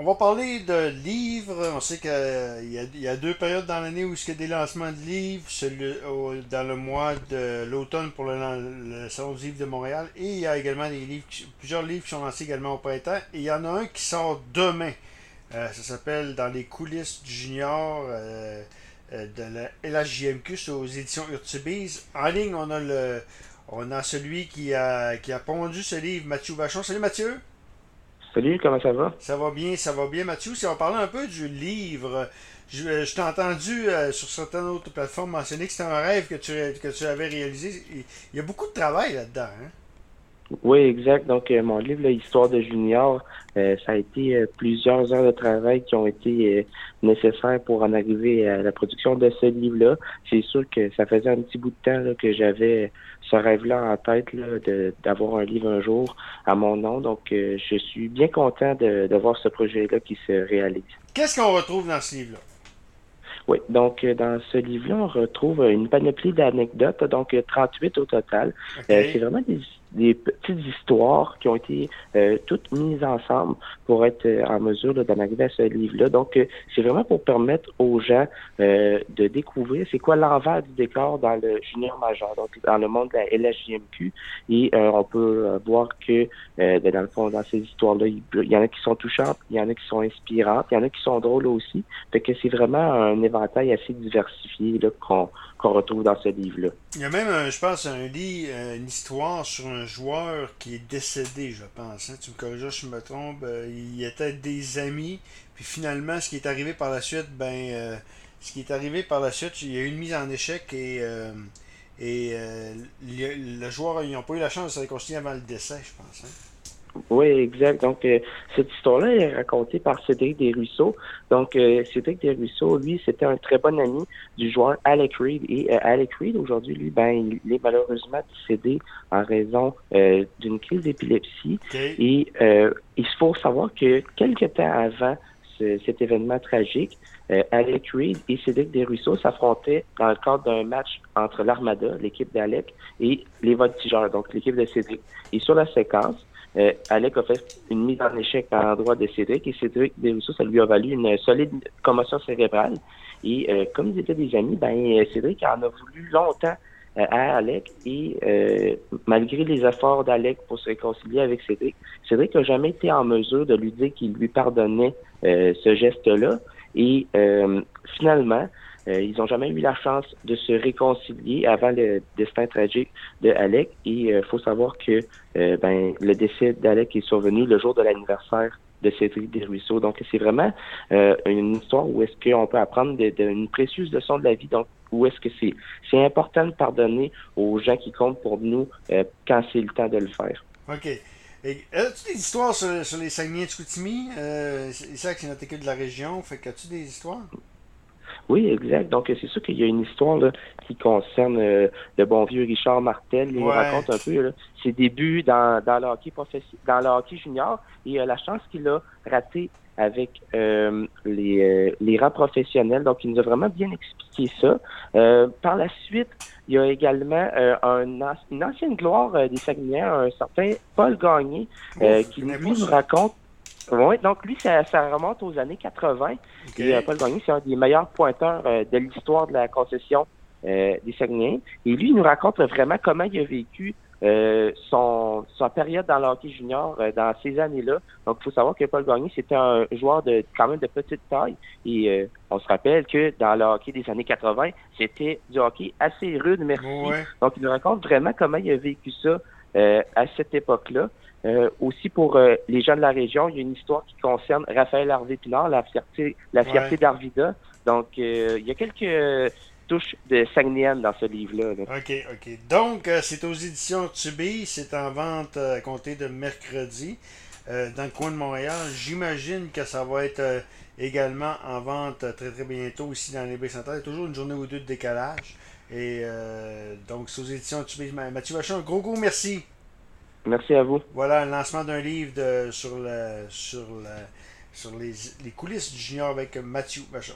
on va parler de livres. On sait qu'il y, a, y a deux périodes dans l'année où il y a des lancements de livres. Dans le mois de l'automne pour le, Salon du livre de Montréal. Et il y a également plusieurs livres qui sont lancés également au printemps. Et il y en a un qui sort demain. Euh, ça s'appelle Dans les coulisses du junior euh, euh, de la LHJMQ, aux éditions Urtubise. En ligne, on a le on a celui qui a, qui a pondu ce livre, Mathieu Vachon. Salut Mathieu! Salut, comment ça va? Ça va bien, ça va bien, Mathieu. Si on parlait un peu du livre, je, je t'ai entendu sur certaines autres plateformes mentionner que c'était un rêve que tu, que tu avais réalisé. Il y a beaucoup de travail là-dedans. Hein? Oui, exact. Donc, euh, mon livre, Histoire de Junior, euh, ça a été euh, plusieurs heures de travail qui ont été nécessaires pour en arriver à la production de ce livre-là. C'est sûr que ça faisait un petit bout de temps que j'avais ce rêve-là en tête d'avoir un livre un jour à mon nom. Donc, je suis bien content de, de voir ce projet-là qui se réalise. Qu'est-ce qu'on retrouve dans ce livre-là? Oui, donc dans ce livre-là, on retrouve une panoplie d'anecdotes, donc 38 au total. c'est vraiment des des petites histoires qui ont été euh, toutes mises ensemble pour être euh, en mesure d'en arriver à ce livre-là. Donc, euh, c'est vraiment pour permettre aux gens de découvrir c'est quoi l'envers du décor dans le junior majeur, donc dans le monde de la LHJMQ. Et on peut voir que, ben, dans le fond, dans ces histoires-là, il, y en a qui sont touchantes, il y en a qui sont inspirantes, il y en a qui sont drôles aussi. Fait que c'est vraiment un éventail assez diversifié qu'on qu'on retrouve dans ce livre-là. Il y a même, je pense, un livre, une histoire sur un joueur qui est décédé, je pense. Hein. Tu me corriges si je me trompe. Euh, il était des amis. Puis finalement, ce qui est arrivé par la suite, ben, euh, ce qui est arrivé par la suite, il y a eu une mise en échec et, euh, et le, joueur, ils n'ont pas eu la chance de se réconcilier avant le décès, je pense. Hein. Oui, exact. Donc, euh, cette histoire-là est racontée par Cédric Desruisseaux. Donc, euh, Cédric Desruisseaux, lui, c'était un très bon ami du joueur Alec Reed. Et euh, Alec Reed, aujourd'hui, lui, ben, il est malheureusement décédé en raison d'une crise d'épilepsie. Et il faut savoir que quelques temps avant cet événement tragique, Alec Reed et Cédric Desruisseaux s'affrontaient dans le cadre d'un match entre l'Armada, l'équipe d'Alec, et les Voltigeurs, donc l'équipe de Cédric. Et sur la séquence, euh, Alec a fait une mise en échec à l'endroit de Cédric et Cédric ça lui a valu une solide commotion cérébrale. Et euh, comme ils étaient des amis, ben Cédric en a voulu longtemps euh, à Alec et euh, malgré les efforts d'Alec pour se réconcilier avec Cédric, Cédric n'a jamais été en mesure de lui dire qu'il lui pardonnait ce geste-là. Et finalement, euh, ils n'ont jamais eu la chance de se réconcilier avant le destin tragique de. Et il euh, faut savoir que euh, ben, le décès d'Alec est survenu le jour de l'anniversaire de Cédric Desruisseaux. Donc, c'est vraiment une histoire où est-ce qu'on peut apprendre de, une précieuse leçon de la vie. Donc, où est-ce que c'est c'est important de pardonner aux gens qui comptent pour nous quand c'est le temps de le faire. OK. As-tu des histoires sur, les Saguenay de Chicoutimi? c'est ça qui est notre équipe de la région. Fait qu'as-tu des histoires? Oui, exact. Donc, c'est sûr qu'il y a une histoire là, qui concerne euh, le bon vieux Richard Martel. Il nous raconte un peu là, ses débuts dans, dans, le hockey dans le hockey junior et euh, la chance qu'il a raté avec euh, les, les rangs professionnels. Donc, il nous a vraiment bien expliqué ça. par la suite, il y a également un, une ancienne gloire des Saguenay, un certain Paul Gagné, qui lui nous raconte oui, donc lui, ça, remonte aux années 80. Et euh, Paul Gagné, c'est un des meilleurs pointeurs euh, de l'histoire de la concession euh, des Saguenayens. Et lui, il nous raconte vraiment comment il a vécu son sa période dans le hockey junior dans ces années-là. Donc, il faut savoir que Paul Gagné, c'était un joueur de quand même de petite taille. Et on se rappelle que dans le hockey des années 80, c'était du hockey assez rude, merci. Donc, il nous raconte vraiment comment il a vécu ça à cette époque-là. Euh, aussi pour euh, les gens de la région, il y a une histoire qui concerne Raphaël Harvey-Pinard, la fierté, la fierté d'Arvida. Donc, euh, il y a quelques touches de Saguenayenne dans ce livre-là. OK, OK. Donc, c'est aux éditions Tubé, c'est en vente à compter de mercredi dans le coin de Montréal. J'imagine que ça va être également en vente très très bientôt ici dans les baies centrales. Il y a toujours une journée ou deux de décalage. Et donc, c'est aux éditions Tubé. Mathieu Vachon, un gros gros merci. Merci à vous. Voilà, le lancement d'un livre de, sur, sur, sur les, les coulisses du junior avec Mathieu Vachon.